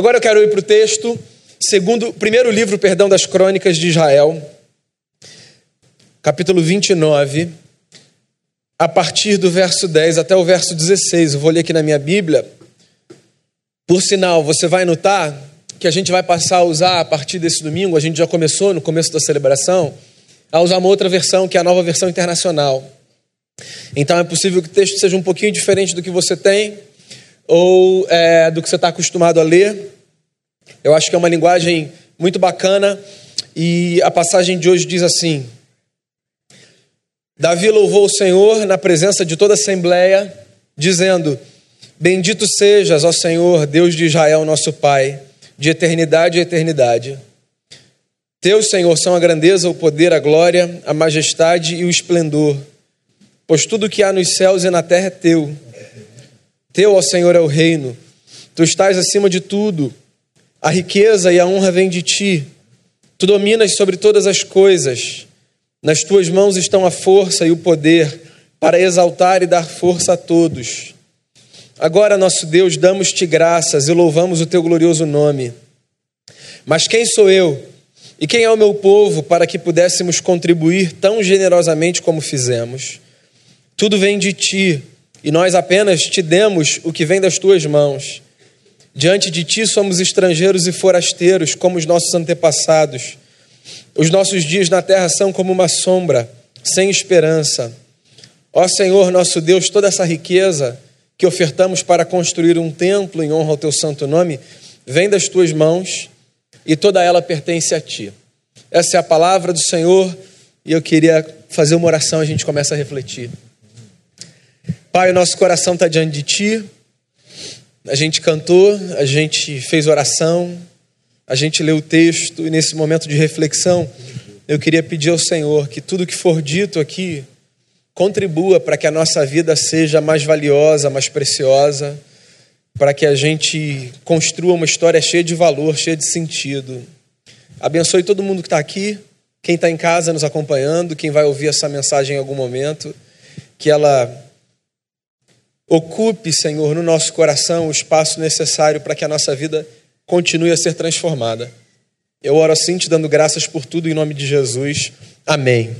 Agora eu quero ir para o texto, segundo, primeiro livro, perdão, das crônicas de Israel, capítulo 29, a partir do verso 10 até o verso 16. Eu vou ler aqui na minha Bíblia. Por sinal, você vai notar que a gente vai passar a usar a partir desse domingo, a gente já começou no começo da celebração, a usar uma outra versão, que é a nova versão internacional. Então é possível que o texto seja um pouquinho diferente do que você tem ou é, do que você está acostumado a ler. Eu acho que é uma linguagem muito bacana e a passagem de hoje diz assim: Davi louvou o Senhor na presença de toda a assembleia, dizendo: Bendito sejas, ó Senhor, Deus de Israel, nosso Pai, de eternidade a eternidade. Teu, Senhor, são a grandeza, o poder, a glória, a majestade e o esplendor pois tudo que há nos céus e na terra é teu. Teu, ó Senhor, é o reino. Tu estás acima de tudo. A riqueza e a honra vêm de ti. Tu dominas sobre todas as coisas. Nas tuas mãos estão a força e o poder para exaltar e dar força a todos. Agora, nosso Deus, damos-te graças e louvamos o teu glorioso nome. Mas quem sou eu e quem é o meu povo para que pudéssemos contribuir tão generosamente como fizemos? Tudo vem de ti, e nós apenas te demos o que vem das tuas mãos. Diante de ti somos estrangeiros e forasteiros, como os nossos antepassados. Os nossos dias na terra são como uma sombra, sem esperança. Ó Senhor, nosso Deus, toda essa riqueza que ofertamos para construir um templo em honra ao teu santo nome, vem das tuas mãos e toda ela pertence a ti. Essa é a palavra do Senhor e eu queria fazer uma oração, a gente começa a refletir. Pai, o nosso coração está diante de Ti. A gente cantou, a gente fez oração, a gente leu o texto e nesse momento de reflexão, eu queria pedir ao Senhor que tudo que for dito aqui contribua para que a nossa vida seja mais valiosa, mais preciosa, para que a gente construa uma história cheia de valor, cheia de sentido. Abençoe todo mundo que está aqui, quem está em casa nos acompanhando, quem vai ouvir essa mensagem em algum momento, que ela Ocupe, Senhor, no nosso coração o espaço necessário para que a nossa vida continue a ser transformada. Eu oro assim, te dando graças por tudo em nome de Jesus. Amém.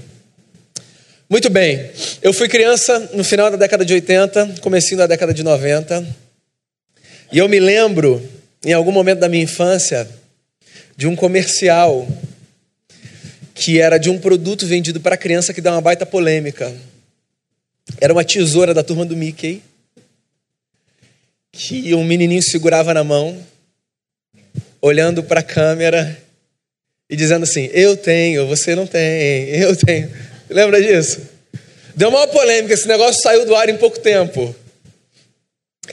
Muito bem, eu fui criança no final da década de 80, comecinho da década de 90, e eu me lembro, em algum momento da minha infância, de um comercial que era de um produto vendido para criança que dá uma baita polêmica. Era uma tesoura da turma do Mickey que um menininho segurava na mão, olhando para a câmera e dizendo assim: Eu tenho, você não tem, eu tenho. Lembra disso? Deu uma polêmica, esse negócio saiu do ar em pouco tempo.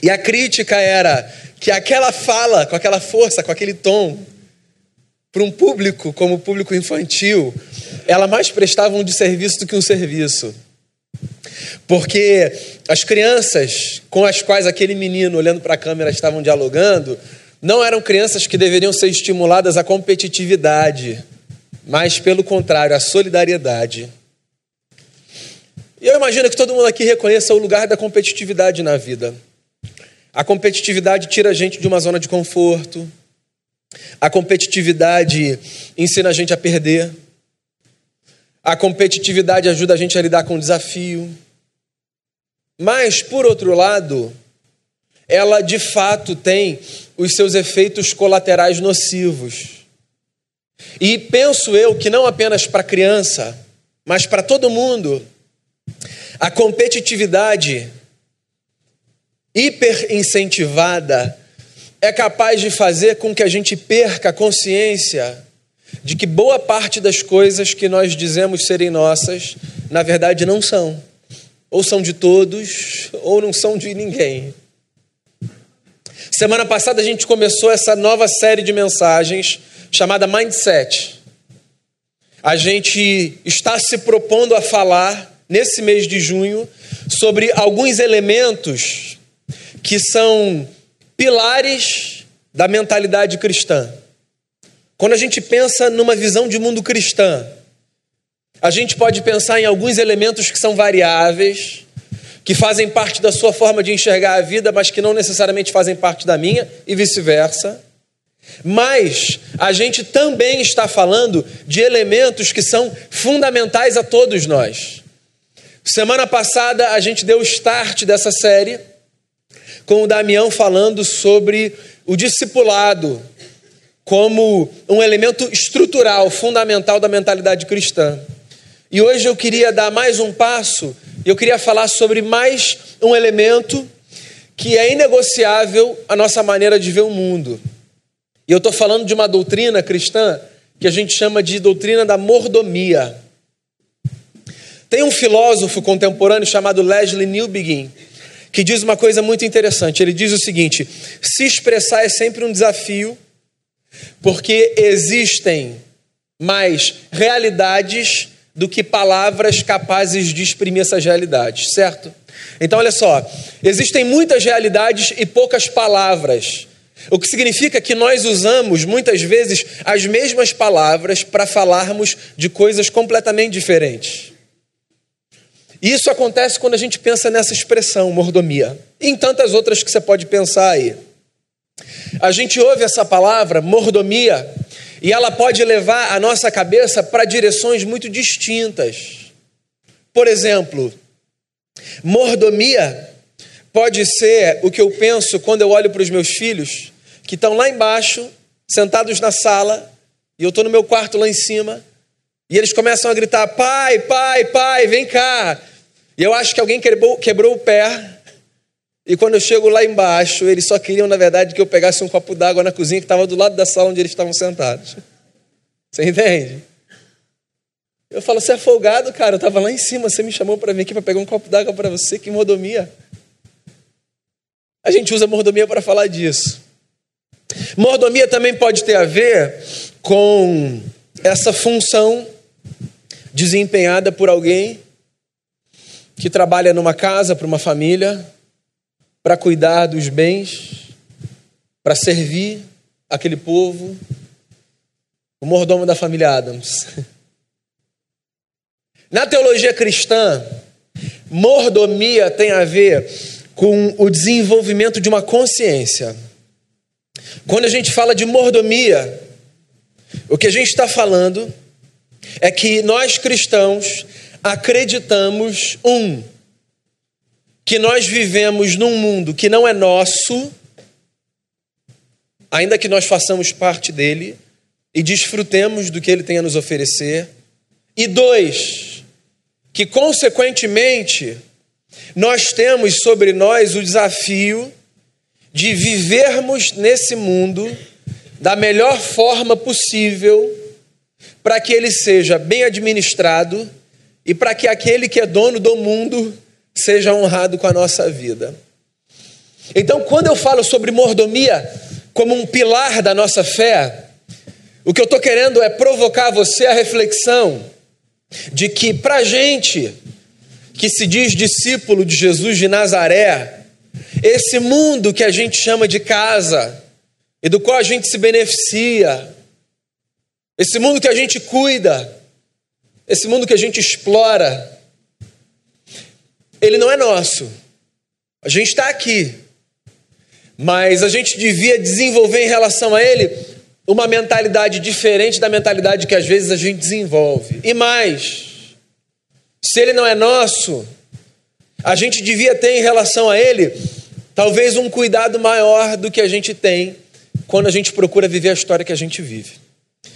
E a crítica era que aquela fala, com aquela força, com aquele tom, para um público como o público infantil, ela mais prestava um desserviço do que um serviço. Porque as crianças com as quais aquele menino olhando para a câmera estavam dialogando não eram crianças que deveriam ser estimuladas à competitividade, mas pelo contrário, à solidariedade. E eu imagino que todo mundo aqui reconheça o lugar da competitividade na vida. A competitividade tira a gente de uma zona de conforto. A competitividade ensina a gente a perder. A competitividade ajuda a gente a lidar com o desafio. Mas, por outro lado, ela de fato tem os seus efeitos colaterais nocivos. E penso eu que não apenas para criança, mas para todo mundo, a competitividade hiper incentivada é capaz de fazer com que a gente perca a consciência de que boa parte das coisas que nós dizemos serem nossas, na verdade não são. Ou são de todos, ou não são de ninguém. Semana passada a gente começou essa nova série de mensagens chamada Mindset. A gente está se propondo a falar nesse mês de junho sobre alguns elementos que são pilares da mentalidade cristã. Quando a gente pensa numa visão de mundo cristã, a gente pode pensar em alguns elementos que são variáveis, que fazem parte da sua forma de enxergar a vida, mas que não necessariamente fazem parte da minha, e vice-versa. Mas a gente também está falando de elementos que são fundamentais a todos nós. Semana passada a gente deu o start dessa série com o Damião falando sobre o discipulado como um elemento estrutural, fundamental da mentalidade cristã. E hoje eu queria dar mais um passo, eu queria falar sobre mais um elemento que é inegociável a nossa maneira de ver o mundo. E eu estou falando de uma doutrina cristã que a gente chama de doutrina da mordomia. Tem um filósofo contemporâneo chamado Leslie Newbegin que diz uma coisa muito interessante. Ele diz o seguinte: se expressar é sempre um desafio, porque existem mais realidades do que palavras capazes de exprimir essas realidades, certo? Então, olha só: existem muitas realidades e poucas palavras. O que significa que nós usamos muitas vezes as mesmas palavras para falarmos de coisas completamente diferentes. Isso acontece quando a gente pensa nessa expressão, mordomia, e em tantas outras que você pode pensar aí. A gente ouve essa palavra, mordomia, e ela pode levar a nossa cabeça para direções muito distintas. Por exemplo, mordomia pode ser o que eu penso quando eu olho para os meus filhos que estão lá embaixo, sentados na sala, e eu estou no meu quarto lá em cima, e eles começam a gritar: pai, pai, pai, vem cá. E eu acho que alguém quebrou, quebrou o pé, e quando eu chego lá embaixo, eles só queriam, na verdade, que eu pegasse um copo d'água na cozinha que estava do lado da sala onde eles estavam sentados. Você entende? Eu falo, você é folgado, cara. Eu estava lá em cima, você me chamou para vir aqui para pegar um copo d'água para você, que mordomia. A gente usa mordomia para falar disso. Mordomia também pode ter a ver com essa função desempenhada por alguém que trabalha numa casa, para uma família, para cuidar dos bens, para servir aquele povo. O mordomo da família Adams. Na teologia cristã, mordomia tem a ver com o desenvolvimento de uma consciência quando a gente fala de mordomia, o que a gente está falando é que nós cristãos acreditamos, um, que nós vivemos num mundo que não é nosso, ainda que nós façamos parte dele e desfrutemos do que ele tem a nos oferecer. E dois, que consequentemente nós temos sobre nós o desafio de vivermos nesse mundo da melhor forma possível para que ele seja bem administrado e para que aquele que é dono do mundo seja honrado com a nossa vida. Então, quando eu falo sobre mordomia como um pilar da nossa fé, o que eu estou querendo é provocar você a reflexão de que, para a gente que se diz discípulo de Jesus de Nazaré, esse mundo que a gente chama de casa e do qual a gente se beneficia, esse mundo que a gente cuida, esse mundo que a gente explora, ele não é nosso. A gente está aqui, mas a gente devia desenvolver em relação a ele uma mentalidade diferente da mentalidade que às vezes a gente desenvolve. E mais, se ele não é nosso, a gente devia ter em relação a ele talvez um cuidado maior do que a gente tem quando a gente procura viver a história que a gente vive.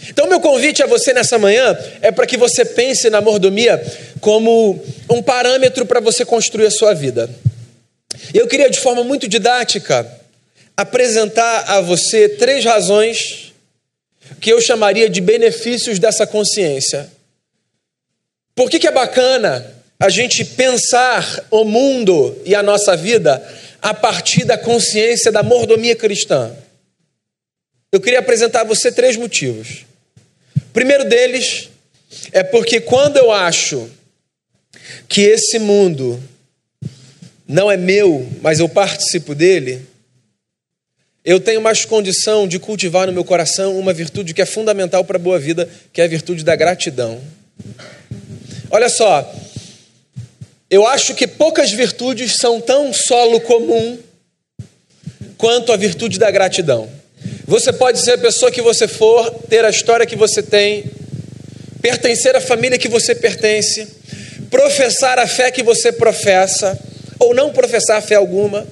Então, meu convite a você nessa manhã é para que você pense na mordomia como um parâmetro para você construir a sua vida. Eu queria, de forma muito didática, apresentar a você três razões que eu chamaria de benefícios dessa consciência. Por que, que é bacana a gente pensar o mundo e a nossa vida a partir da consciência da mordomia cristã. Eu queria apresentar a você três motivos. O primeiro deles é porque quando eu acho que esse mundo não é meu, mas eu participo dele, eu tenho mais condição de cultivar no meu coração uma virtude que é fundamental para a boa vida, que é a virtude da gratidão. Olha só, eu acho que poucas virtudes são tão solo comum quanto a virtude da gratidão. Você pode ser a pessoa que você for, ter a história que você tem, pertencer à família que você pertence, professar a fé que você professa, ou não professar fé alguma.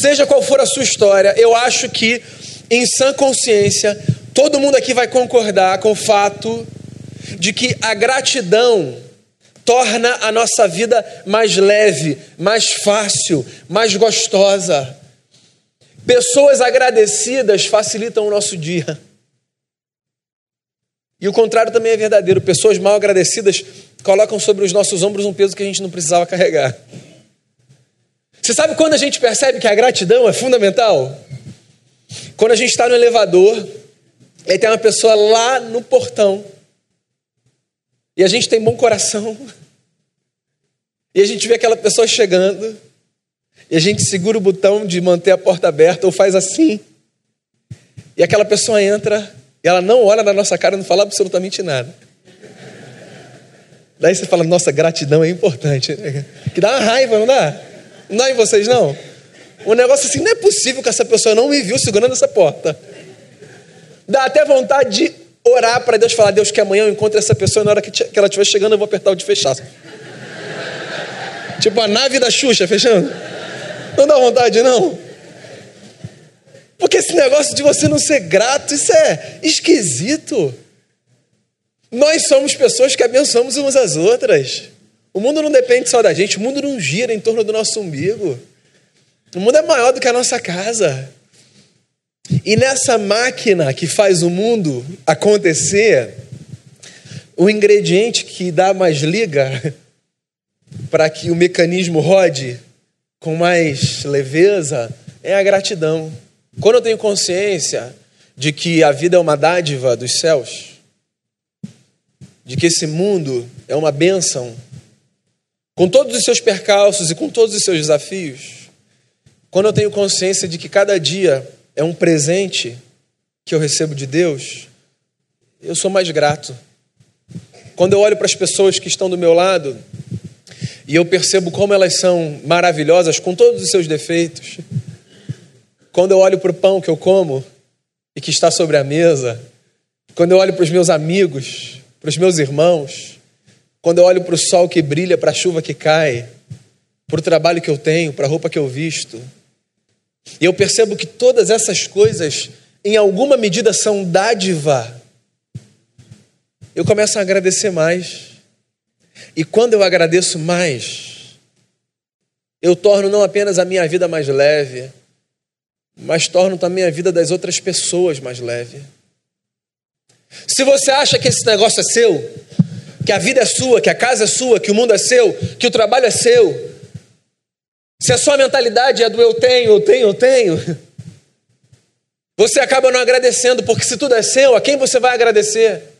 Seja qual for a sua história, eu acho que, em sã consciência, todo mundo aqui vai concordar com o fato de que a gratidão torna a nossa vida mais leve, mais fácil, mais gostosa. Pessoas agradecidas facilitam o nosso dia. E o contrário também é verdadeiro. Pessoas mal agradecidas colocam sobre os nossos ombros um peso que a gente não precisava carregar. Você sabe quando a gente percebe que a gratidão é fundamental? Quando a gente está no elevador, e tem uma pessoa lá no portão, e a gente tem bom coração, e a gente vê aquela pessoa chegando, e a gente segura o botão de manter a porta aberta, ou faz assim, e aquela pessoa entra, e ela não olha na nossa cara, não fala absolutamente nada. Daí você fala, nossa, gratidão é importante. Que dá uma raiva, não dá? Não dá em vocês, não? Um negócio assim, não é possível que essa pessoa não me viu segurando essa porta. Dá até vontade de orar para Deus, falar, Deus, que amanhã eu encontre essa pessoa na hora que ela estiver chegando eu vou apertar o de fechar. tipo a nave da Xuxa fechando. Não dá vontade, não? Porque esse negócio de você não ser grato, isso é esquisito. Nós somos pessoas que abençoamos umas às outras. O mundo não depende só da gente, o mundo não gira em torno do nosso umbigo. O mundo é maior do que a nossa casa. E nessa máquina que faz o mundo acontecer, o ingrediente que dá mais liga para que o mecanismo rode com mais leveza é a gratidão. Quando eu tenho consciência de que a vida é uma dádiva dos céus, de que esse mundo é uma bênção, com todos os seus percalços e com todos os seus desafios, quando eu tenho consciência de que cada dia é um presente que eu recebo de Deus, eu sou mais grato. Quando eu olho para as pessoas que estão do meu lado e eu percebo como elas são maravilhosas com todos os seus defeitos, quando eu olho para o pão que eu como e que está sobre a mesa, quando eu olho para os meus amigos para os meus irmãos, quando eu olho para o sol que brilha, para a chuva que cai, para o trabalho que eu tenho, para a roupa que eu visto, e eu percebo que todas essas coisas, em alguma medida, são dádiva, eu começo a agradecer mais. E quando eu agradeço mais, eu torno não apenas a minha vida mais leve, mas torno também a vida das outras pessoas mais leve. Se você acha que esse negócio é seu, que a vida é sua, que a casa é sua, que o mundo é seu, que o trabalho é seu, se a sua mentalidade é do eu tenho, eu tenho, eu tenho, você acaba não agradecendo, porque se tudo é seu, a quem você vai agradecer?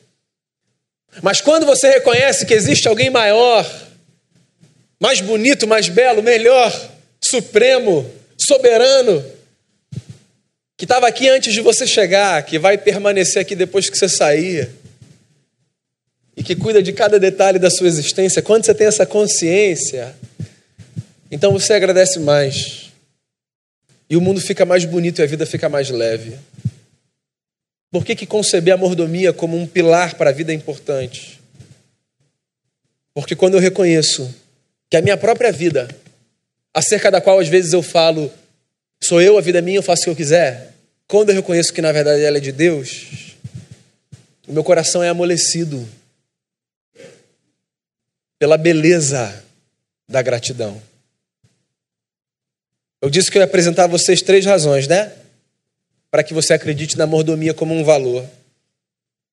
Mas quando você reconhece que existe alguém maior, mais bonito, mais belo, melhor, supremo, soberano, que estava aqui antes de você chegar, que vai permanecer aqui depois que você sair, e que cuida de cada detalhe da sua existência, quando você tem essa consciência, então você agradece mais, e o mundo fica mais bonito e a vida fica mais leve. Por que, que conceber a mordomia como um pilar para a vida é importante? Porque quando eu reconheço que a minha própria vida, acerca da qual às vezes eu falo, Sou eu, a vida é minha, eu faço o que eu quiser. Quando eu reconheço que na verdade ela é de Deus, o meu coração é amolecido pela beleza da gratidão. Eu disse que eu ia apresentar a vocês três razões, né? Para que você acredite na mordomia como um valor.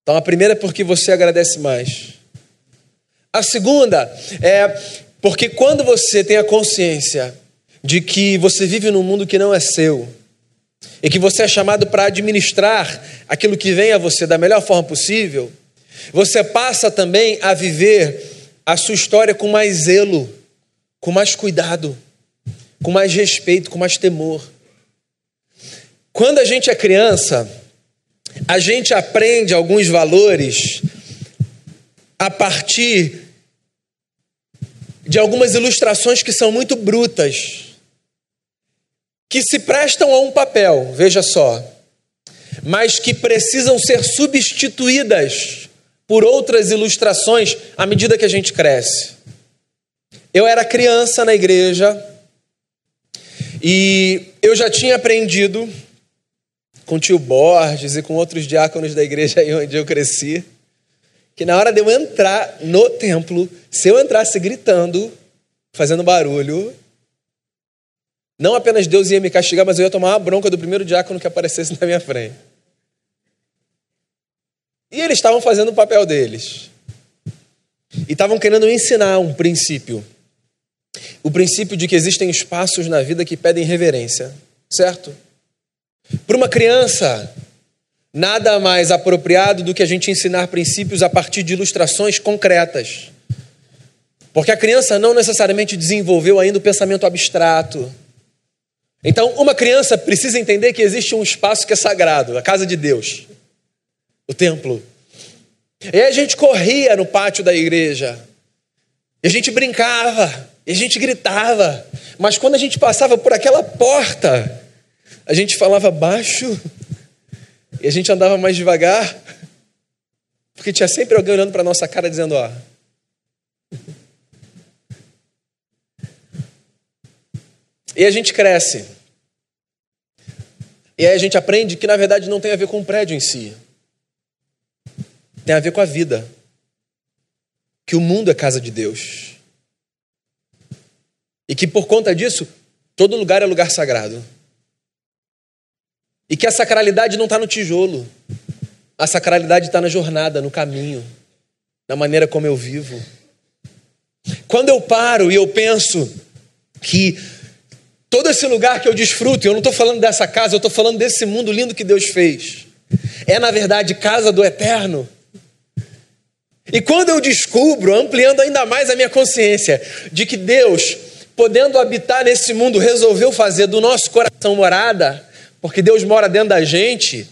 Então, a primeira é porque você agradece mais. A segunda é porque quando você tem a consciência de que você vive num mundo que não é seu e que você é chamado para administrar aquilo que vem a você da melhor forma possível, você passa também a viver a sua história com mais zelo, com mais cuidado, com mais respeito, com mais temor. Quando a gente é criança, a gente aprende alguns valores a partir de algumas ilustrações que são muito brutas que se prestam a um papel, veja só. mas que precisam ser substituídas por outras ilustrações à medida que a gente cresce. Eu era criança na igreja e eu já tinha aprendido com o tio Borges e com outros diáconos da igreja aí onde eu cresci, que na hora de eu entrar no templo, se eu entrasse gritando, fazendo barulho, não apenas Deus ia me castigar, mas eu ia tomar uma bronca do primeiro diácono que aparecesse na minha frente. E eles estavam fazendo o papel deles. E estavam querendo ensinar um princípio. O princípio de que existem espaços na vida que pedem reverência, certo? Para uma criança, nada mais apropriado do que a gente ensinar princípios a partir de ilustrações concretas. Porque a criança não necessariamente desenvolveu ainda o pensamento abstrato. Então, uma criança precisa entender que existe um espaço que é sagrado, a casa de Deus o templo. E a gente corria no pátio da igreja. E a gente brincava, e a gente gritava. Mas quando a gente passava por aquela porta, a gente falava baixo e a gente andava mais devagar, porque tinha sempre alguém olhando para nossa cara dizendo: Ó. E a gente cresce. E aí a gente aprende que na verdade não tem a ver com o prédio em si tem a ver com a vida. Que o mundo é casa de Deus. E que por conta disso, todo lugar é lugar sagrado. E que a sacralidade não está no tijolo. A sacralidade está na jornada, no caminho, na maneira como eu vivo. Quando eu paro e eu penso que todo esse lugar que eu desfruto, eu não estou falando dessa casa, eu estou falando desse mundo lindo que Deus fez, é na verdade casa do eterno. E quando eu descubro, ampliando ainda mais a minha consciência, de que Deus, podendo habitar nesse mundo, resolveu fazer do nosso coração morada, porque Deus mora dentro da gente.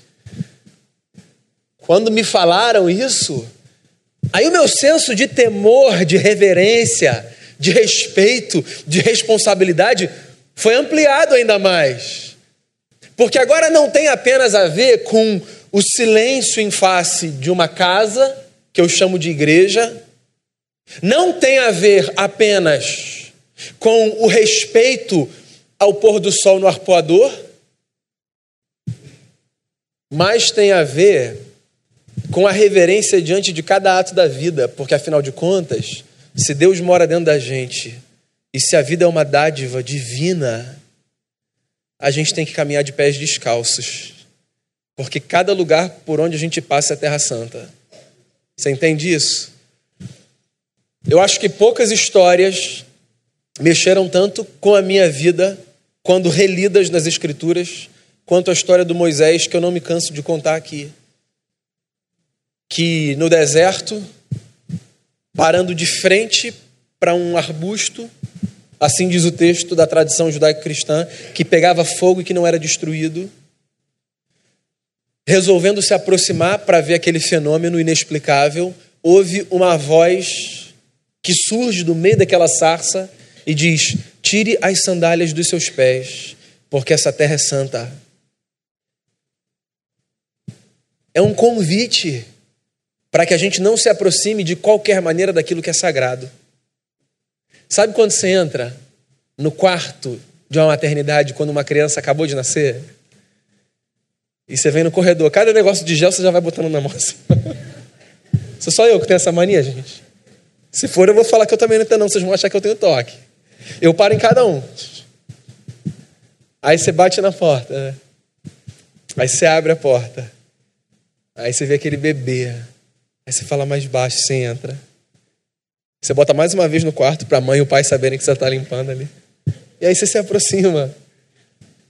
Quando me falaram isso, aí o meu senso de temor, de reverência, de respeito, de responsabilidade foi ampliado ainda mais. Porque agora não tem apenas a ver com o silêncio em face de uma casa que eu chamo de igreja, não tem a ver apenas com o respeito ao pôr do sol no arpoador, mas tem a ver com a reverência diante de cada ato da vida, porque afinal de contas, se Deus mora dentro da gente e se a vida é uma dádiva divina, a gente tem que caminhar de pés descalços, porque cada lugar por onde a gente passa é terra santa. Você entende isso? Eu acho que poucas histórias mexeram tanto com a minha vida quando relidas nas Escrituras, quanto a história do Moisés, que eu não me canso de contar aqui. Que no deserto, parando de frente para um arbusto, assim diz o texto da tradição judaico-cristã, que pegava fogo e que não era destruído, resolvendo se aproximar para ver aquele fenômeno inexplicável, houve uma voz que surge do meio daquela sarça e diz: Tire as sandálias dos seus pés, porque essa terra é santa. É um convite para que a gente não se aproxime de qualquer maneira daquilo que é sagrado. Sabe quando você entra no quarto de uma maternidade quando uma criança acabou de nascer? E você vem no corredor, cada negócio de gel você já vai botando na mão. Sou só eu que tenho essa mania, gente. Se for, eu vou falar que eu também não tenho, não. Vocês vão achar que eu tenho toque. Eu paro em cada um. Aí você bate na porta. Né? Aí você abre a porta. Aí você vê aquele bebê. Aí você fala mais baixo, você entra. Você bota mais uma vez no quarto para a mãe e o pai saberem que você está limpando ali. E aí você se aproxima.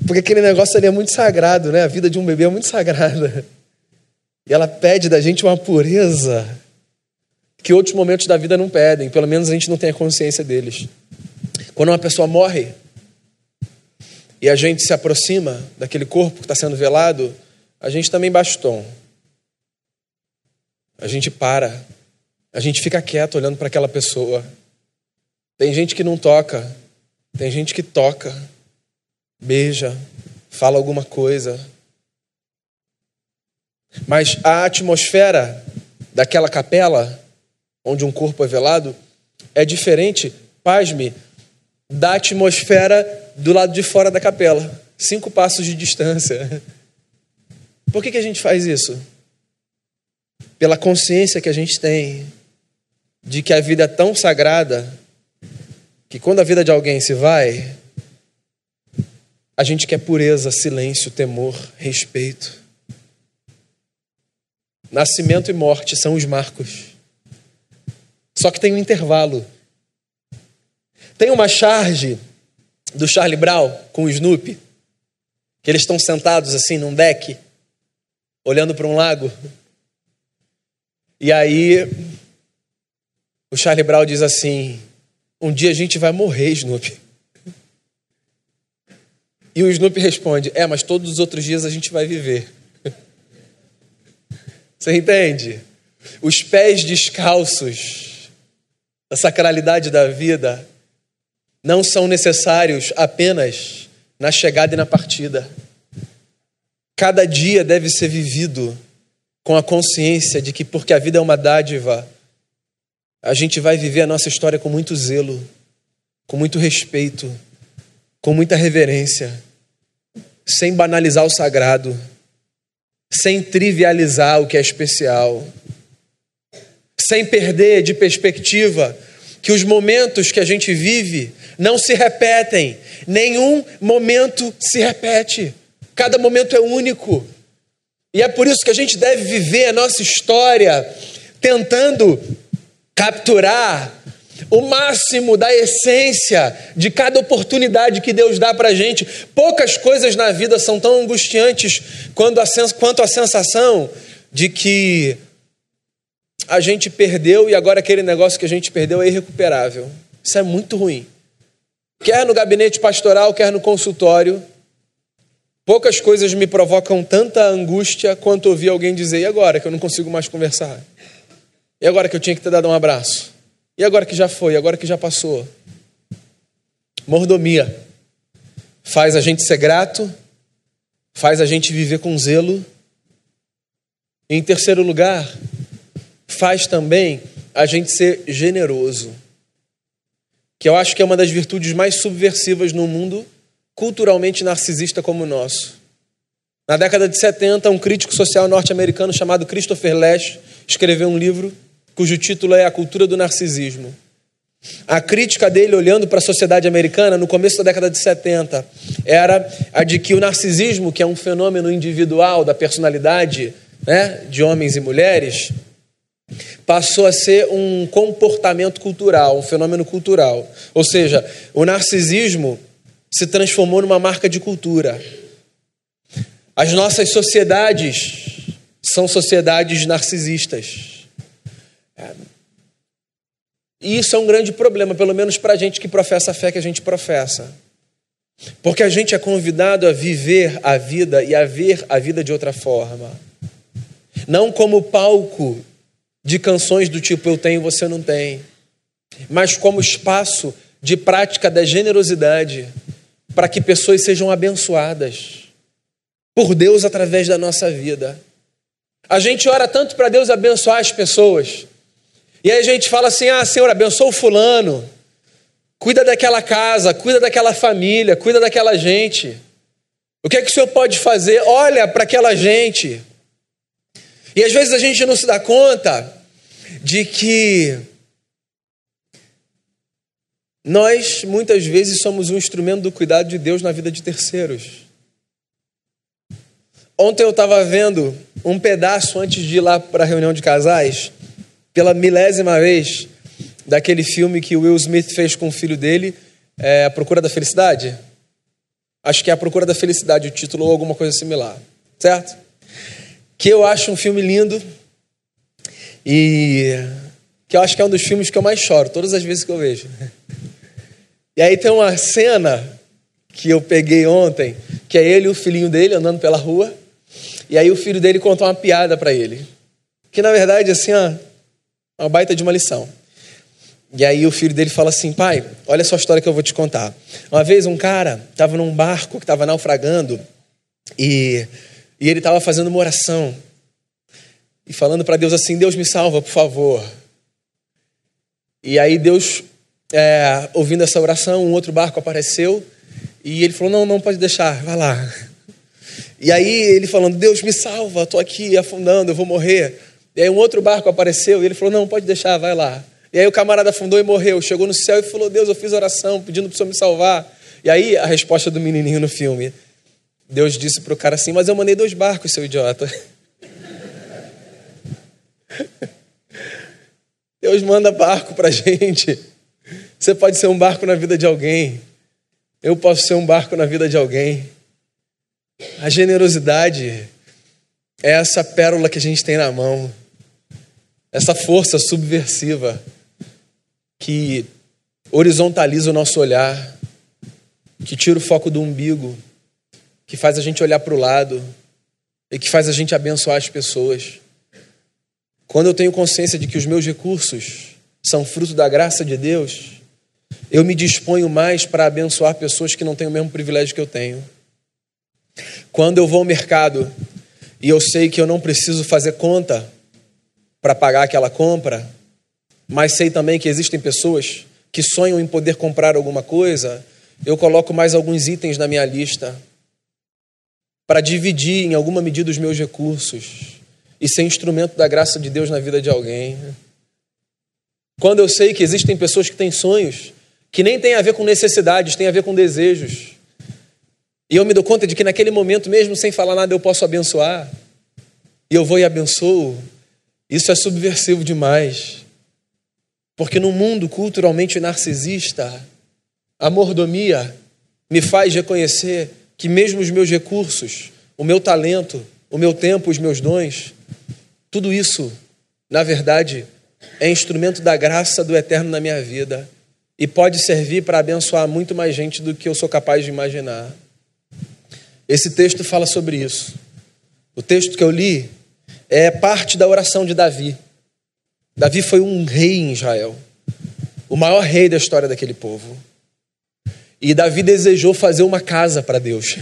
Porque aquele negócio ali é muito sagrado, né? A vida de um bebê é muito sagrada. E ela pede da gente uma pureza que outros momentos da vida não pedem, pelo menos a gente não tem a consciência deles. Quando uma pessoa morre e a gente se aproxima daquele corpo que está sendo velado, a gente também baixa o tom. A gente para, a gente fica quieto olhando para aquela pessoa. Tem gente que não toca, tem gente que toca beija, fala alguma coisa. Mas a atmosfera daquela capela, onde um corpo é velado, é diferente, pasme, da atmosfera do lado de fora da capela. Cinco passos de distância. Por que, que a gente faz isso? Pela consciência que a gente tem de que a vida é tão sagrada que quando a vida de alguém se vai, a gente quer pureza, silêncio, temor, respeito. Nascimento e morte são os marcos. Só que tem um intervalo. Tem uma charge do Charlie Brown com o Snoopy, que eles estão sentados assim num deck, olhando para um lago. E aí o Charlie Brown diz assim: Um dia a gente vai morrer, Snoopy. E o Snoopy responde: É, mas todos os outros dias a gente vai viver. Você entende? Os pés descalços, a sacralidade da vida, não são necessários apenas na chegada e na partida. Cada dia deve ser vivido com a consciência de que, porque a vida é uma dádiva, a gente vai viver a nossa história com muito zelo, com muito respeito, com muita reverência, sem banalizar o sagrado sem trivializar o que é especial, sem perder de perspectiva que os momentos que a gente vive não se repetem, nenhum momento se repete, cada momento é único. E é por isso que a gente deve viver a nossa história tentando capturar o máximo da essência de cada oportunidade que Deus dá para a gente. Poucas coisas na vida são tão angustiantes quanto a, quanto a sensação de que a gente perdeu e agora aquele negócio que a gente perdeu é irrecuperável. Isso é muito ruim. Quer no gabinete pastoral, quer no consultório, poucas coisas me provocam tanta angústia quanto ouvir alguém dizer: e agora que eu não consigo mais conversar? E agora que eu tinha que ter dado um abraço? E agora que já foi, agora que já passou? Mordomia faz a gente ser grato, faz a gente viver com zelo. E, em terceiro lugar, faz também a gente ser generoso, que eu acho que é uma das virtudes mais subversivas no mundo culturalmente narcisista como o nosso. Na década de 70, um crítico social norte-americano chamado Christopher Lash escreveu um livro cujo título é A Cultura do Narcisismo. A crítica dele, olhando para a sociedade americana, no começo da década de 70, era a de que o narcisismo, que é um fenômeno individual da personalidade né, de homens e mulheres, passou a ser um comportamento cultural, um fenômeno cultural. Ou seja, o narcisismo se transformou numa marca de cultura. As nossas sociedades são sociedades narcisistas. E isso é um grande problema, pelo menos para a gente que professa a fé que a gente professa. Porque a gente é convidado a viver a vida e a ver a vida de outra forma. Não como palco de canções do tipo eu tenho, você não tem, mas como espaço de prática da generosidade para que pessoas sejam abençoadas por Deus através da nossa vida. A gente ora tanto para Deus abençoar as pessoas, e aí a gente fala assim: ah, Senhor, abençoa o fulano, cuida daquela casa, cuida daquela família, cuida daquela gente. O que é que o Senhor pode fazer? Olha para aquela gente. E às vezes a gente não se dá conta de que nós muitas vezes somos um instrumento do cuidado de Deus na vida de terceiros. Ontem eu estava vendo um pedaço antes de ir lá para a reunião de casais pela milésima vez daquele filme que Will Smith fez com o filho dele, é A Procura da Felicidade. Acho que é A Procura da Felicidade, o título ou alguma coisa similar, certo? Que eu acho um filme lindo e que eu acho que é um dos filmes que eu mais choro, todas as vezes que eu vejo. E aí tem uma cena que eu peguei ontem, que é ele e o filhinho dele andando pela rua, e aí o filho dele conta uma piada para ele. Que na verdade, assim, ó, uma baita de uma lição. E aí o filho dele fala assim: pai, olha só a história que eu vou te contar. Uma vez um cara estava num barco que estava naufragando e, e ele estava fazendo uma oração. e falando para Deus assim: Deus me salva, por favor. E aí Deus, é, ouvindo essa oração, um outro barco apareceu e ele falou: Não, não pode deixar, vai lá. E aí ele falando: Deus me salva, estou aqui afundando, eu vou morrer. E aí um outro barco apareceu e ele falou: Não, pode deixar, vai lá. E aí o camarada afundou e morreu. Chegou no céu e falou: Deus, eu fiz oração pedindo para o Senhor me salvar. E aí a resposta do menininho no filme: Deus disse para o cara assim: Mas eu mandei dois barcos, seu idiota. Deus manda barco para gente. Você pode ser um barco na vida de alguém. Eu posso ser um barco na vida de alguém. A generosidade é essa pérola que a gente tem na mão, essa força subversiva que horizontaliza o nosso olhar, que tira o foco do umbigo, que faz a gente olhar para o lado e que faz a gente abençoar as pessoas. Quando eu tenho consciência de que os meus recursos são fruto da graça de Deus, eu me disponho mais para abençoar pessoas que não têm o mesmo privilégio que eu tenho. Quando eu vou ao mercado e eu sei que eu não preciso fazer conta para pagar aquela compra, mas sei também que existem pessoas que sonham em poder comprar alguma coisa, eu coloco mais alguns itens na minha lista para dividir em alguma medida os meus recursos e ser instrumento da graça de Deus na vida de alguém. Quando eu sei que existem pessoas que têm sonhos que nem tem a ver com necessidades, tem a ver com desejos. E eu me dou conta de que naquele momento, mesmo sem falar nada, eu posso abençoar. E eu vou e abençoo. Isso é subversivo demais. Porque no mundo culturalmente narcisista, a mordomia me faz reconhecer que mesmo os meus recursos, o meu talento, o meu tempo, os meus dons, tudo isso, na verdade, é instrumento da graça do eterno na minha vida e pode servir para abençoar muito mais gente do que eu sou capaz de imaginar. Esse texto fala sobre isso. O texto que eu li é parte da oração de Davi. Davi foi um rei em Israel, o maior rei da história daquele povo. E Davi desejou fazer uma casa para Deus.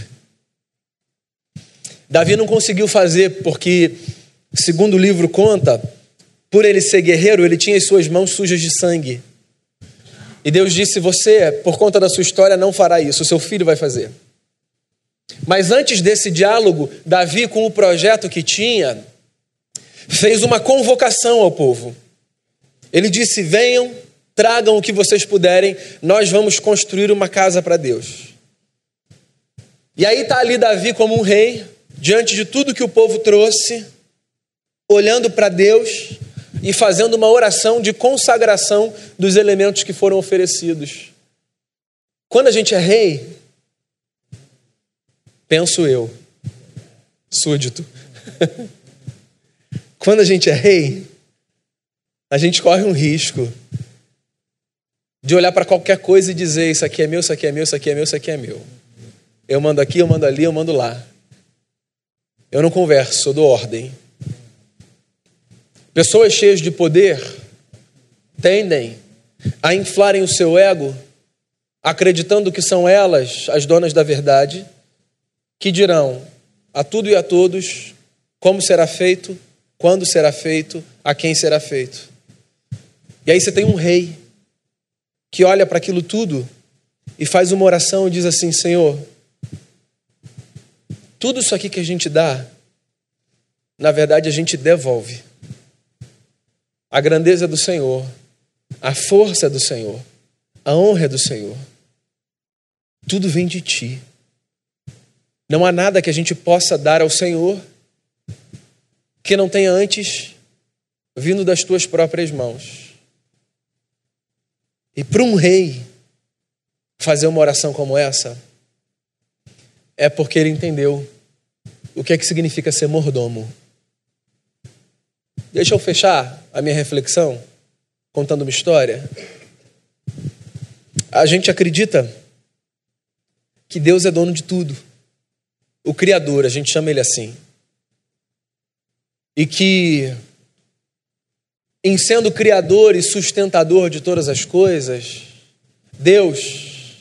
Davi não conseguiu fazer porque, segundo o livro conta, por ele ser guerreiro, ele tinha as suas mãos sujas de sangue. E Deus disse: Você, por conta da sua história, não fará isso, o seu filho vai fazer. Mas antes desse diálogo, Davi, com o projeto que tinha, fez uma convocação ao povo. Ele disse: Venham, tragam o que vocês puderem, nós vamos construir uma casa para Deus. E aí está ali Davi como um rei, diante de tudo que o povo trouxe, olhando para Deus e fazendo uma oração de consagração dos elementos que foram oferecidos. Quando a gente é rei, penso eu, súdito. Quando a gente é rei, a gente corre um risco de olhar para qualquer coisa e dizer: Isso aqui é meu, isso aqui é meu, isso aqui é meu, isso aqui é meu. Eu mando aqui, eu mando ali, eu mando lá. Eu não converso, eu dou ordem. Pessoas cheias de poder tendem a inflarem o seu ego, acreditando que são elas as donas da verdade, que dirão a tudo e a todos como será feito, quando será feito, a quem será feito. E aí você tem um rei que olha para aquilo tudo e faz uma oração e diz assim: Senhor, tudo isso aqui que a gente dá, na verdade a gente devolve. A grandeza do Senhor, a força do Senhor, a honra do Senhor. Tudo vem de ti. Não há nada que a gente possa dar ao Senhor que não tenha antes vindo das tuas próprias mãos. E para um rei fazer uma oração como essa, é porque ele entendeu o que é que significa ser mordomo. Deixa eu fechar a minha reflexão contando uma história. A gente acredita que Deus é dono de tudo. O Criador, a gente chama ele assim. E que, em sendo Criador e sustentador de todas as coisas, Deus,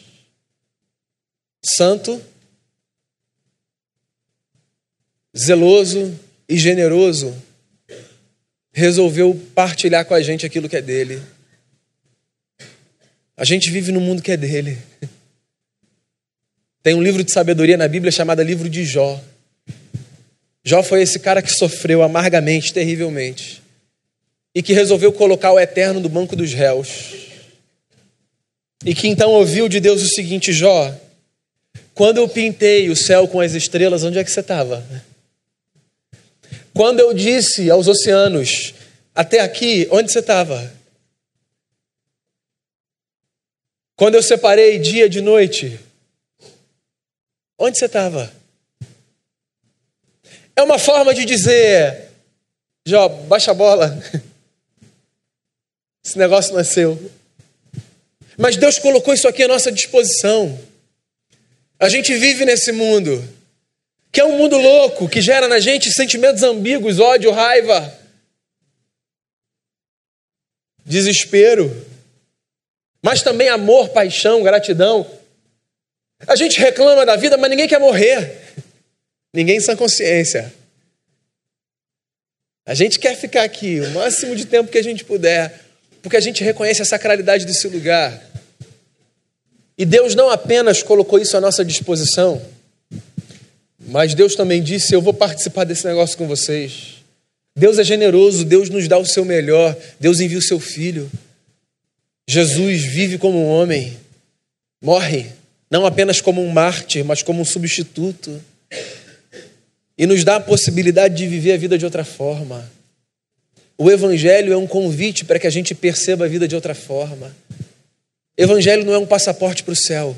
santo, zeloso e generoso, resolveu partilhar com a gente aquilo que é dele. A gente vive no mundo que é dele. Tem um livro de sabedoria na Bíblia chamado Livro de Jó. Jó foi esse cara que sofreu amargamente, terrivelmente, e que resolveu colocar o eterno no banco dos réus. E que então ouviu de Deus o seguinte: Jó, quando eu pintei o céu com as estrelas, onde é que você estava? Quando eu disse aos oceanos, até aqui, onde você estava? Quando eu separei dia de noite, onde você estava? É uma forma de dizer, Jó, baixa a bola. Esse negócio não é seu. Mas Deus colocou isso aqui à nossa disposição. A gente vive nesse mundo, que é um mundo louco, que gera na gente sentimentos ambíguos, ódio, raiva, desespero, mas também amor, paixão, gratidão. A gente reclama da vida, mas ninguém quer morrer. Ninguém sem consciência. A gente quer ficar aqui o máximo de tempo que a gente puder, porque a gente reconhece a sacralidade desse lugar. E Deus não apenas colocou isso à nossa disposição, mas Deus também disse: Eu vou participar desse negócio com vocês. Deus é generoso, Deus nos dá o seu melhor, Deus envia o seu filho. Jesus vive como um homem, morre, não apenas como um mártir, mas como um substituto. E nos dá a possibilidade de viver a vida de outra forma. O Evangelho é um convite para que a gente perceba a vida de outra forma. Evangelho não é um passaporte para o céu.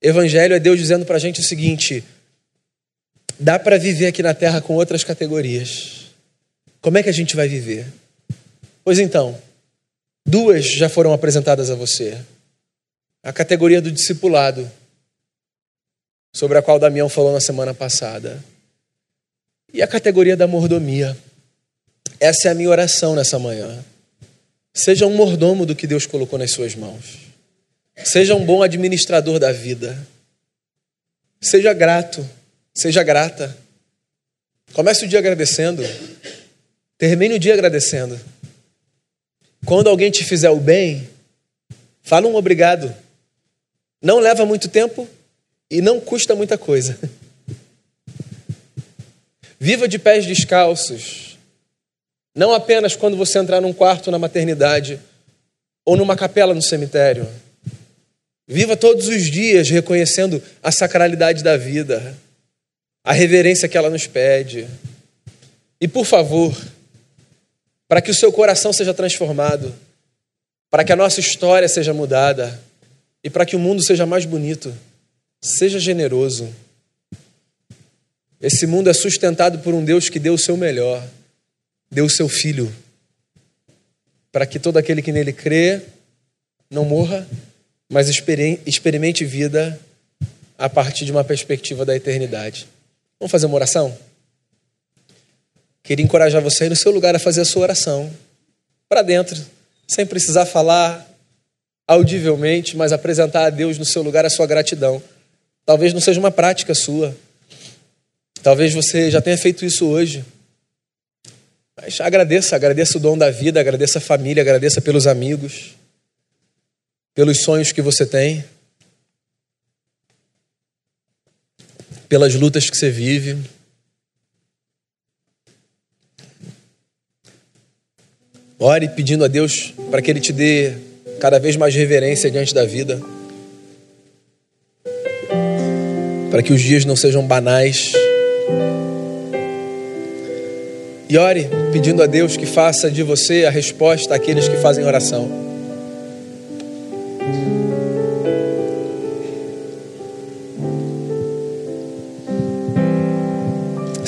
Evangelho é Deus dizendo para a gente o seguinte: dá para viver aqui na terra com outras categorias. Como é que a gente vai viver? Pois então, duas já foram apresentadas a você. A categoria do discipulado, sobre a qual Damião falou na semana passada, e a categoria da mordomia. Essa é a minha oração nessa manhã. Seja um mordomo do que Deus colocou nas suas mãos. Seja um bom administrador da vida. Seja grato, seja grata. Comece o dia agradecendo. Termine o dia agradecendo. Quando alguém te fizer o bem, fala um obrigado. Não leva muito tempo e não custa muita coisa. Viva de pés descalços não apenas quando você entrar num quarto na maternidade ou numa capela no cemitério. Viva todos os dias reconhecendo a sacralidade da vida, a reverência que ela nos pede. E por favor, para que o seu coração seja transformado, para que a nossa história seja mudada e para que o mundo seja mais bonito, seja generoso. Esse mundo é sustentado por um Deus que deu o seu melhor deu o seu filho, para que todo aquele que nele crê não morra, mas experimente vida a partir de uma perspectiva da eternidade. Vamos fazer uma oração? Queria encorajar você aí no seu lugar a fazer a sua oração, para dentro, sem precisar falar audivelmente, mas apresentar a Deus no seu lugar a sua gratidão. Talvez não seja uma prática sua. Talvez você já tenha feito isso hoje. Mas agradeça, agradeça o dom da vida, agradeça a família, agradeça pelos amigos, pelos sonhos que você tem, pelas lutas que você vive. Ore pedindo a Deus para que Ele te dê cada vez mais reverência diante da vida, para que os dias não sejam banais. E ore pedindo a Deus que faça de você a resposta àqueles que fazem oração.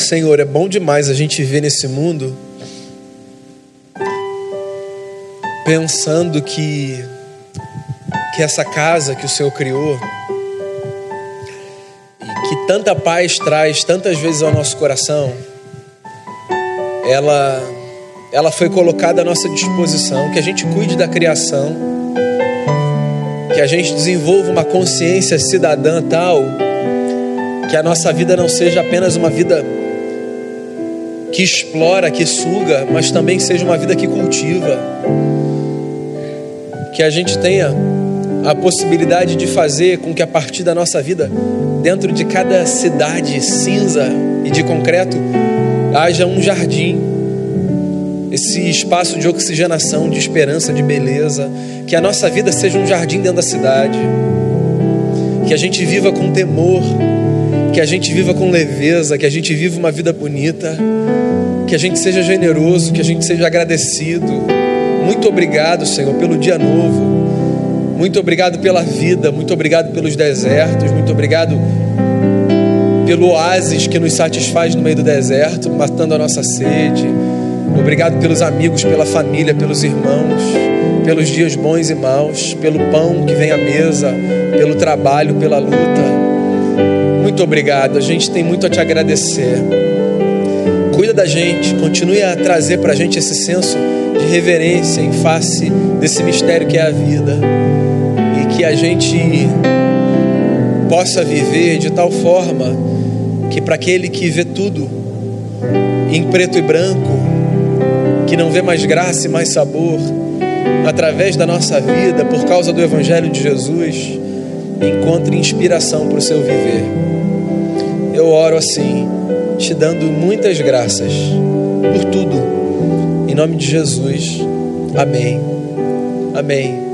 Senhor, é bom demais a gente viver nesse mundo pensando que que essa casa que o Senhor criou que tanta paz traz tantas vezes ao nosso coração, ela, ela foi colocada à nossa disposição, que a gente cuide da criação, que a gente desenvolva uma consciência cidadã tal, que a nossa vida não seja apenas uma vida que explora, que suga, mas também seja uma vida que cultiva. Que a gente tenha a possibilidade de fazer com que a partir da nossa vida, dentro de cada cidade cinza e de concreto, haja um jardim, esse espaço de oxigenação, de esperança, de beleza, que a nossa vida seja um jardim dentro da cidade, que a gente viva com temor, que a gente viva com leveza, que a gente viva uma vida bonita, que a gente seja generoso, que a gente seja agradecido. Muito obrigado, Senhor, pelo dia novo. Muito obrigado pela vida, muito obrigado pelos desertos, muito obrigado pelo oásis que nos satisfaz no meio do deserto, matando a nossa sede. Obrigado pelos amigos, pela família, pelos irmãos, pelos dias bons e maus, pelo pão que vem à mesa, pelo trabalho, pela luta. Muito obrigado, a gente tem muito a te agradecer. Cuida da gente, continue a trazer para a gente esse senso de reverência em face desse mistério que é a vida e que a gente possa viver de tal forma que para aquele que vê tudo em preto e branco, que não vê mais graça e mais sabor, através da nossa vida, por causa do Evangelho de Jesus, encontre inspiração para o seu viver. Eu oro assim, te dando muitas graças por tudo, em nome de Jesus. Amém. Amém.